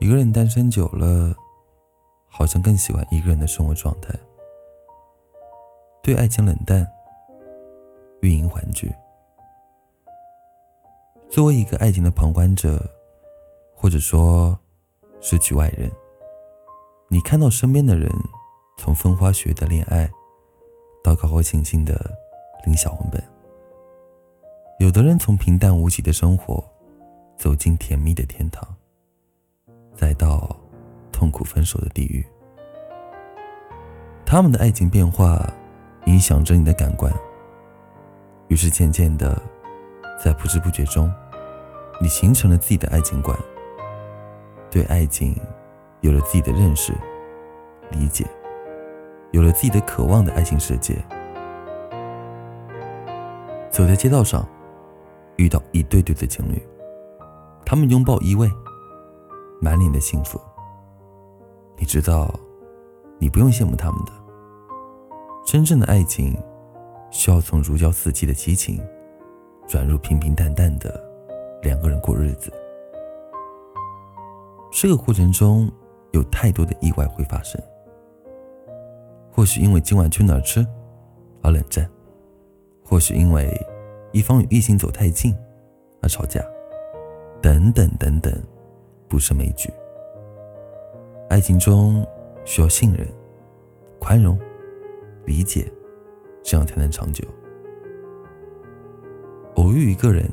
一个人单身久了，好像更喜欢一个人的生活状态，对爱情冷淡，欲迎还拒。作为一个爱情的旁观者，或者说是局外人，你看到身边的人从风花雪月的恋爱，到高高兴兴的领小红本，有的人从平淡无奇的生活走进甜蜜的天堂。再到痛苦分手的地狱，他们的爱情变化影响着你的感官，于是渐渐的，在不知不觉中，你形成了自己的爱情观，对爱情有了自己的认识、理解，有了自己的渴望的爱情世界。走在街道上，遇到一对对的情侣，他们拥抱依偎。满脸的幸福。你知道，你不用羡慕他们的。真正的爱情，需要从如胶似漆的激情，转入平平淡淡的两个人过日子。这个过程中有太多的意外会发生。或许因为今晚去哪儿吃而冷战，或许因为一方与异性走太近而吵架，等等等等。不胜枚举。爱情中需要信任、宽容、理解，这样才能长久。偶遇一个人，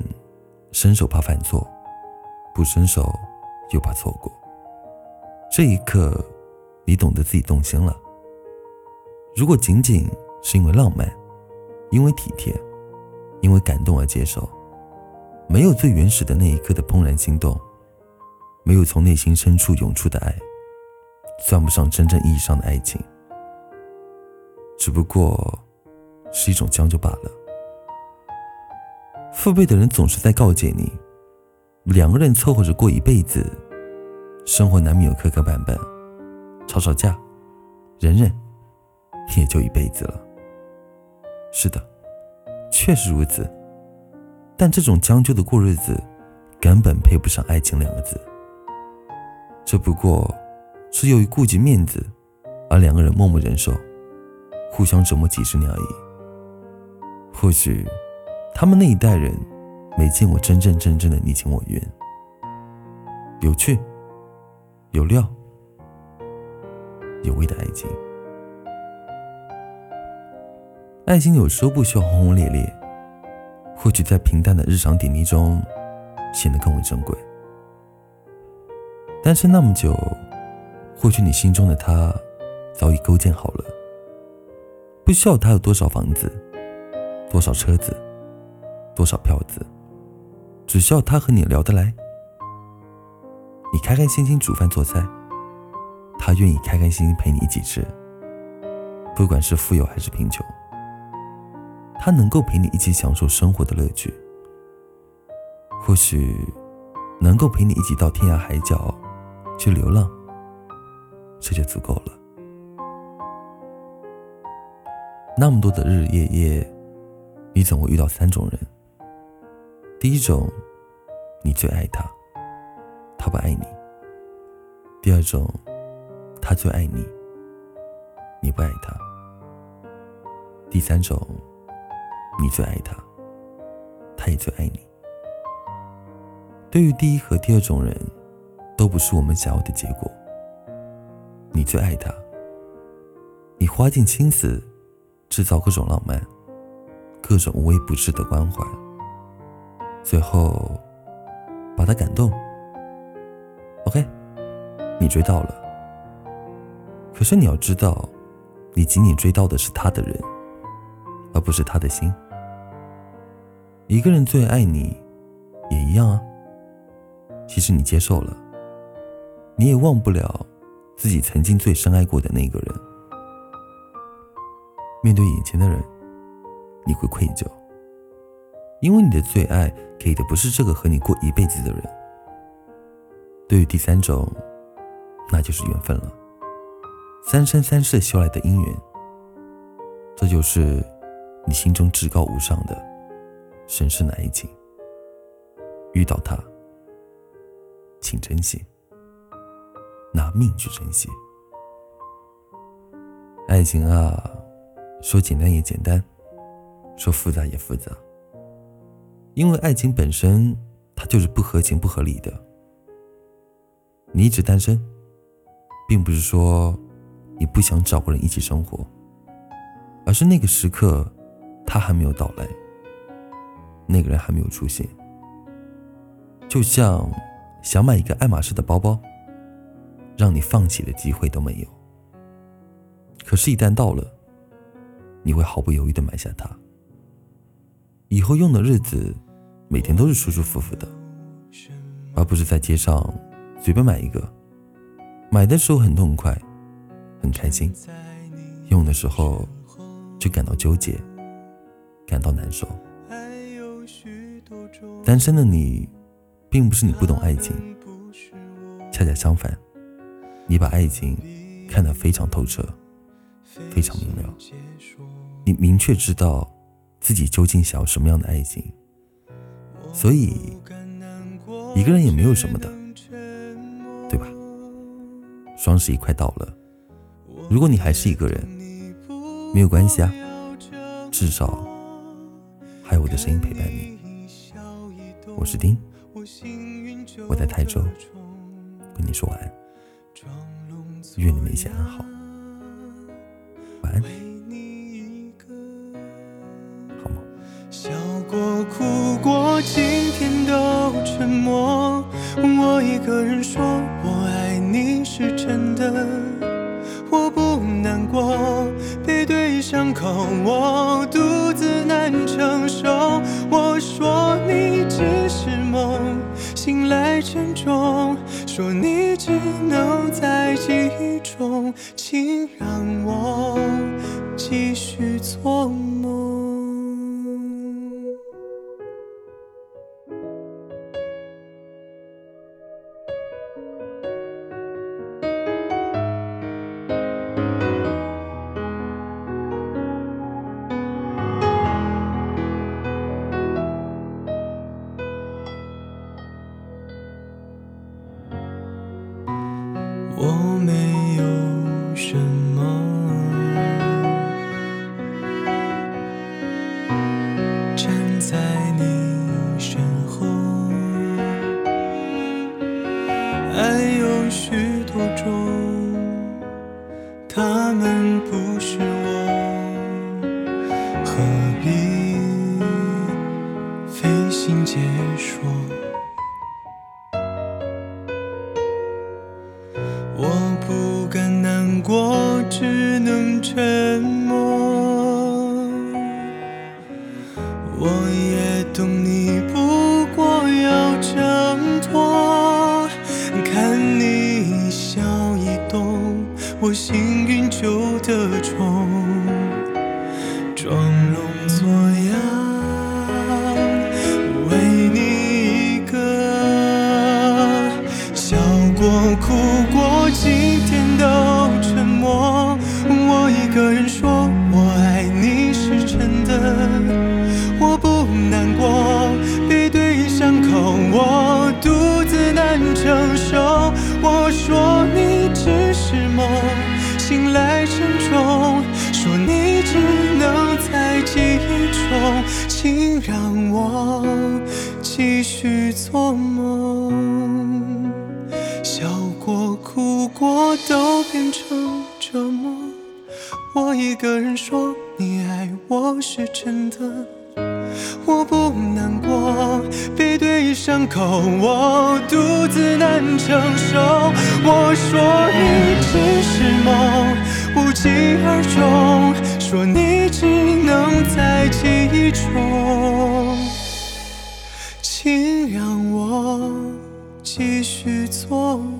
伸手怕犯错，不伸手又怕错过。这一刻，你懂得自己动心了。如果仅仅是因为浪漫、因为体贴、因为感动而接受，没有最原始的那一刻的怦然心动。没有从内心深处涌出的爱，算不上真正意义上的爱情，只不过是一种将就罢了。父辈的人总是在告诫你，两个人凑合着过一辈子，生活难免有磕磕绊绊，吵吵架，忍忍，也就一辈子了。是的，确实如此，但这种将就的过日子，根本配不上爱情两个字。这不过是由于顾及面子，而两个人默默忍受，互相折磨几十年而已。或许他们那一代人没见过真正真正的你情我愿，有趣、有料、有味的爱情。爱情有时候不需要轰轰烈烈，或许在平淡的日常点滴中显得更为珍贵。单身那么久，或许你心中的他早已构建好了，不需要他有多少房子、多少车子、多少票子，只需要他和你聊得来。你开开心心煮饭做菜，他愿意开开心心陪你一起吃。不管是富有还是贫穷，他能够陪你一起享受生活的乐趣。或许能够陪你一起到天涯海角。去流浪，这就足够了。那么多的日日夜夜，你总会遇到三种人。第一种，你最爱他，他不爱你；第二种，他最爱你，你不爱他；第三种，你最爱他，他也最爱你。对于第一和第二种人。都不是我们想要的结果。你最爱他，你花尽心思制造各种浪漫，各种无微不至的关怀，最后把他感动。OK，你追到了。可是你要知道，你仅仅追到的是他的人，而不是他的心。一个人最爱你，也一样啊。其实你接受了。你也忘不了自己曾经最深爱过的那个人。面对眼前的人，你会愧疚，因为你的最爱给的不是这个和你过一辈子的人。对于第三种，那就是缘分了，三生三世修来的姻缘。这就是你心中至高无上的神圣的爱情。遇到他，请珍惜。拿命去珍惜。爱情啊，说简单也简单，说复杂也复杂。因为爱情本身，它就是不合情不合理的。你一直单身，并不是说你不想找个人一起生活，而是那个时刻，他还没有到来，那个人还没有出现。就像想买一个爱马仕的包包，让你放弃的机会都没有。可是，一旦到了，你会毫不犹豫的买下它。以后用的日子，每天都是舒舒服服的，而不是在街上随便买一个。买的时候很痛快，很开心；用的时候就感到纠结，感到难受。单身的你，并不是你不懂爱情，恰恰相反，你把爱情看得非常透彻。非常明了，你明确知道自己究竟想要什么样的爱情，所以一个人也没有什么的，对吧？双十一快到了，如果你还是一个人，没有关系啊，至少还有我的声音陪伴你。我是丁，我在泰州，跟你说晚安，愿你们一切安好。为你一个，好吗？笑过、哭过，今天都沉默。我一个人说，我爱你是真的。我不难过，背对伤口，我独自难承受。我说你只是梦，醒来沉重。说你只能在记忆中，请让我继续做梦。沉默。我也懂你不过要挣脱，看你一笑一动，我幸运就得宠，装聋让我继续做梦。笑过、哭过，都变成折磨。我一个人说，你爱我是真的。我不难过，背对伤口，我独自难承受。我说你只是梦，无疾而终。说你只能在记忆中，请让我。继续做梦，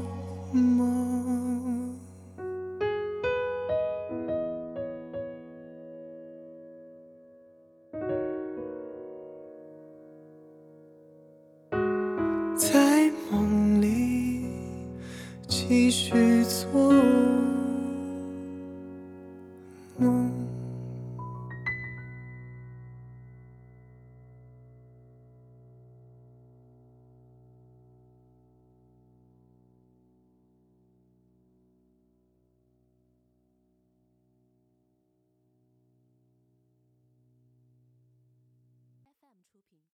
出品。